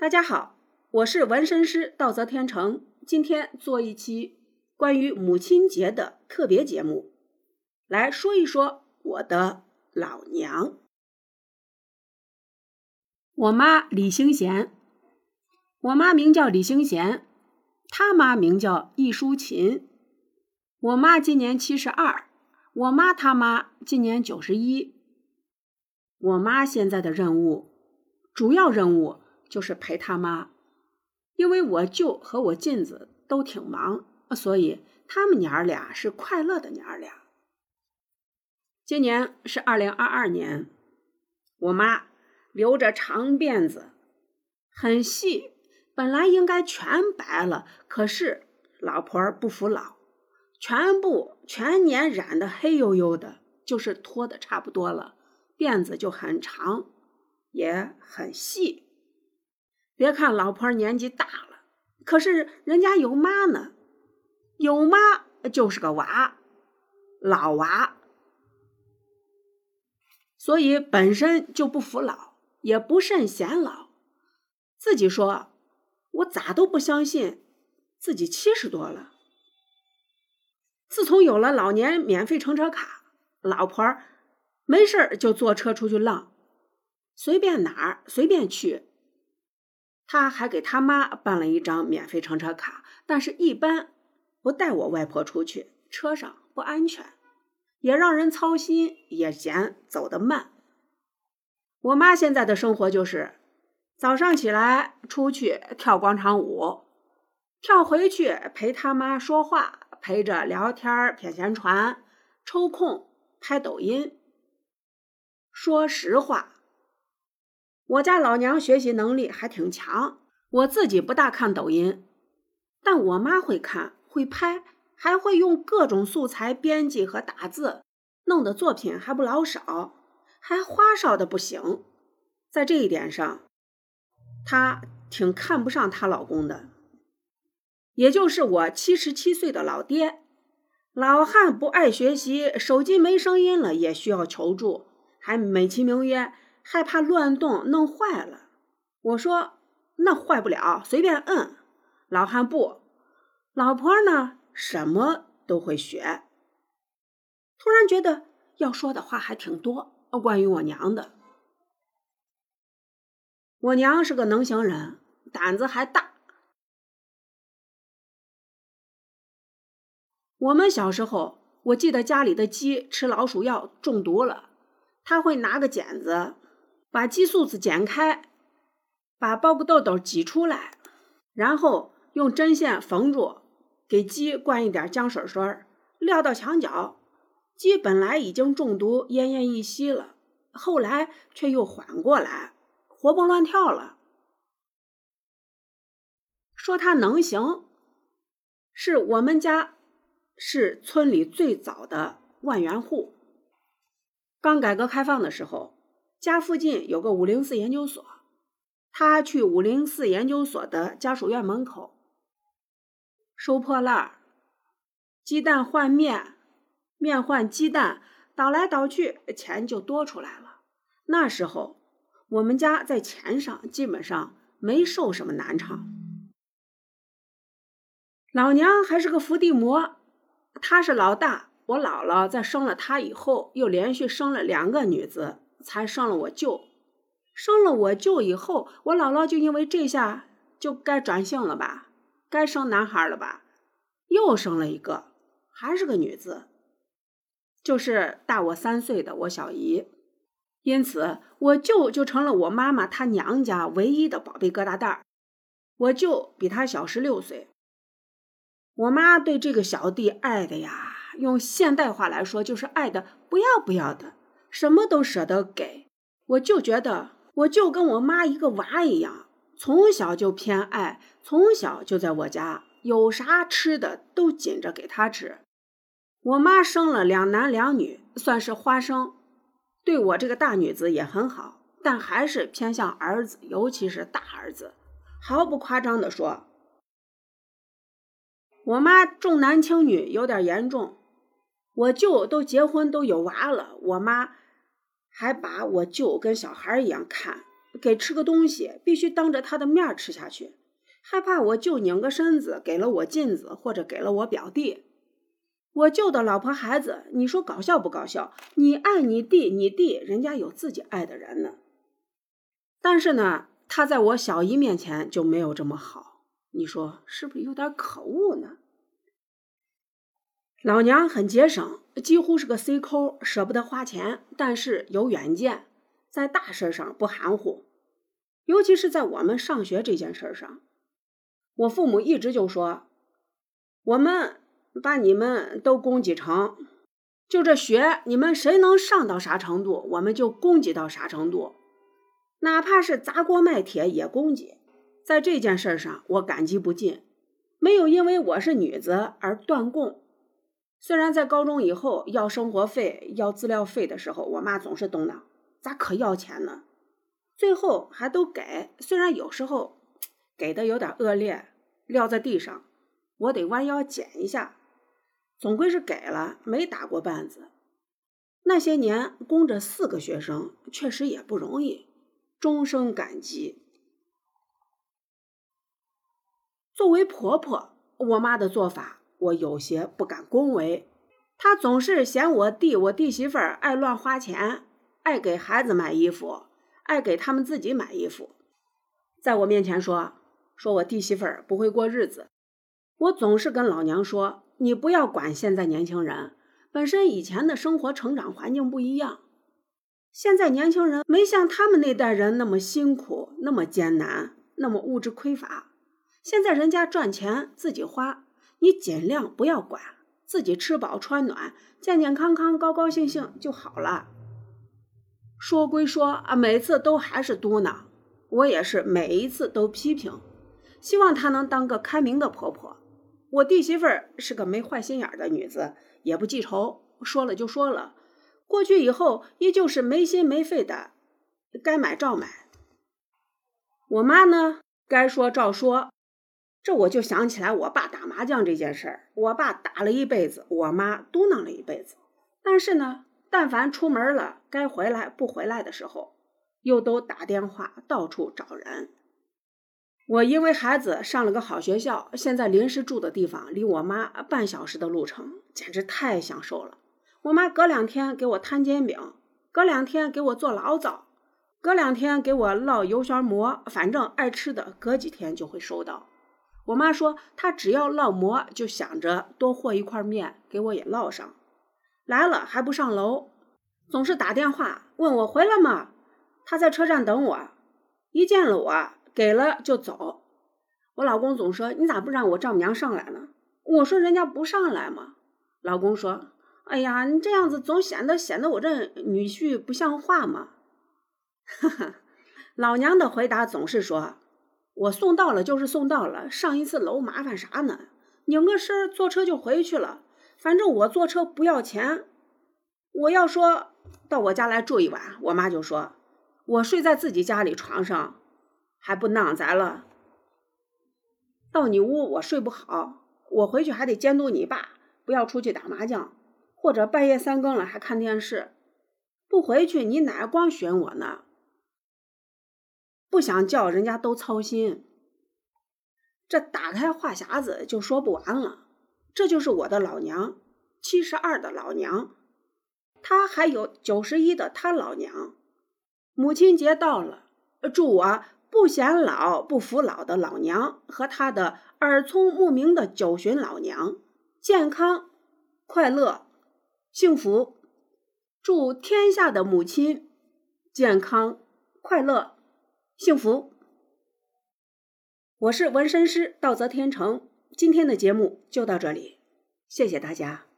大家好，我是纹身师道泽天成，今天做一期关于母亲节的特别节目，来说一说我的老娘。我妈李兴贤，我妈名叫李兴贤，她妈名叫易淑琴。我妈今年七十二，我妈她妈今年九十一。我妈现在的任务，主要任务。就是陪他妈，因为我舅和我妗子都挺忙，所以他们娘儿俩是快乐的娘儿俩。今年是二零二二年，我妈留着长辫子，很细，本来应该全白了，可是老婆儿不服老，全部全年染的黑黝黝的，就是脱的差不多了，辫子就很长，也很细。别看老婆年纪大了，可是人家有妈呢，有妈就是个娃，老娃，所以本身就不服老，也不甚显老。自己说，我咋都不相信自己七十多了。自从有了老年免费乘车卡，老婆没事就坐车出去浪，随便哪儿随便去。他还给他妈办了一张免费乘车卡，但是一般不带我外婆出去，车上不安全，也让人操心，也嫌走得慢。我妈现在的生活就是早上起来出去跳广场舞，跳回去陪他妈说话，陪着聊天谝闲传，抽空拍抖音。说实话。我家老娘学习能力还挺强，我自己不大看抖音，但我妈会看会拍，还会用各种素材编辑和打字，弄的作品还不老少，还花哨的不行。在这一点上，她挺看不上她老公的，也就是我七十七岁的老爹。老汉不爱学习，手机没声音了也需要求助，还美其名曰。害怕乱动弄坏了，我说那坏不了，随便摁。老汉不，老婆呢什么都会学。突然觉得要说的话还挺多，关于我娘的。我娘是个能行人，胆子还大。我们小时候，我记得家里的鸡吃老鼠药中毒了，他会拿个剪子。把鸡宿子剪开，把包谷豆豆挤出来，然后用针线缝住，给鸡灌一点姜水水，撂到墙角。鸡本来已经中毒奄奄一息了，后来却又缓过来，活蹦乱跳了。说他能行，是我们家是村里最早的万元户。刚改革开放的时候。家附近有个五零四研究所，他去五零四研究所的家属院门口收破烂鸡蛋换面，面换鸡蛋，倒来倒去，钱就多出来了。那时候我们家在钱上基本上没受什么难场。老娘还是个伏地魔，她是老大。我姥姥在生了她以后，又连续生了两个女子。才生了我舅，生了我舅以后，我姥姥就因为这下就该转性了吧，该生男孩了吧，又生了一个，还是个女子，就是大我三岁的我小姨，因此我舅就成了我妈妈她娘家唯一的宝贝疙瘩蛋儿。我舅比他小十六岁，我妈对这个小弟爱的呀，用现代话来说就是爱的不要不要的。什么都舍得给，我就觉得我就跟我妈一个娃一样，从小就偏爱，从小就在我家，有啥吃的都紧着给他吃。我妈生了两男两女，算是花生，对我这个大女子也很好，但还是偏向儿子，尤其是大儿子。毫不夸张的说，我妈重男轻女有点严重，我舅都结婚都有娃了，我妈。还把我舅跟小孩一样看，给吃个东西，必须当着他的面吃下去，害怕我舅拧个身子给了我妗子或者给了我表弟。我舅的老婆孩子，你说搞笑不搞笑？你爱你弟，你弟人家有自己爱的人呢。但是呢，他在我小姨面前就没有这么好，你说是不是有点可恶呢？老娘很节省，几乎是个 C 抠，舍不得花钱，但是有远见，在大事上不含糊，尤其是在我们上学这件事上，我父母一直就说，我们把你们都供给成，就这学，你们谁能上到啥程度，我们就供给到啥程度，哪怕是砸锅卖铁也供给。在这件事上，我感激不尽，没有因为我是女子而断供。虽然在高中以后要生活费、要资料费的时候，我妈总是动脑，咋可要钱呢？最后还都给，虽然有时候给的有点恶劣，撂在地上，我得弯腰捡一下，总归是给了，没打过绊子。那些年供着四个学生，确实也不容易，终生感激。作为婆婆，我妈的做法。我有些不敢恭维，他总是嫌我弟、我弟媳妇儿爱乱花钱，爱给孩子买衣服，爱给他们自己买衣服，在我面前说说我弟媳妇儿不会过日子。我总是跟老娘说，你不要管现在年轻人，本身以前的生活成长环境不一样，现在年轻人没像他们那代人那么辛苦、那么艰难、那么物质匮乏，现在人家赚钱自己花。你尽量不要管，自己吃饱穿暖，健健康康、高高兴兴就好了。说归说啊，每次都还是嘟囔，我也是每一次都批评，希望她能当个开明的婆婆。我弟媳妇儿是个没坏心眼的女子，也不记仇，说了就说了，过去以后依旧是没心没肺的，该买照买。我妈呢，该说照说。这我就想起来我爸打麻将这件事儿。我爸打了一辈子，我妈嘟囔了一辈子。但是呢，但凡出门了，该回来不回来的时候，又都打电话到处找人。我因为孩子上了个好学校，现在临时住的地方离我妈半小时的路程，简直太享受了。我妈隔两天给我摊煎饼，隔两天给我做醪糟，隔两天给我烙油旋馍，反正爱吃的，隔几天就会收到。我妈说，她只要烙馍，就想着多和一块面给我也烙上。来了还不上楼，总是打电话问我回来吗？她在车站等我，一见了我给了就走。我老公总说你咋不让我丈母娘上来呢？我说人家不上来嘛。老公说，哎呀，你这样子总显得显得我这女婿不像话嘛。哈哈，老娘的回答总是说。我送到了就是送到了，上一次楼麻烦啥呢？拧个身坐车就回去了。反正我坐车不要钱。我要说到我家来住一晚，我妈就说我睡在自己家里床上还不囊咱了。到你屋我睡不好，我回去还得监督你爸不要出去打麻将，或者半夜三更了还看电视。不回去你奶光选我呢。不想叫人家都操心，这打开话匣子就说不完了。这就是我的老娘，七十二的老娘，她还有九十一的她老娘。母亲节到了，祝我不显老不服老的老娘和她的耳聪目明的九旬老娘健康、快乐、幸福。祝天下的母亲健康、快乐。幸福。我是纹身师道泽天成，今天的节目就到这里，谢谢大家。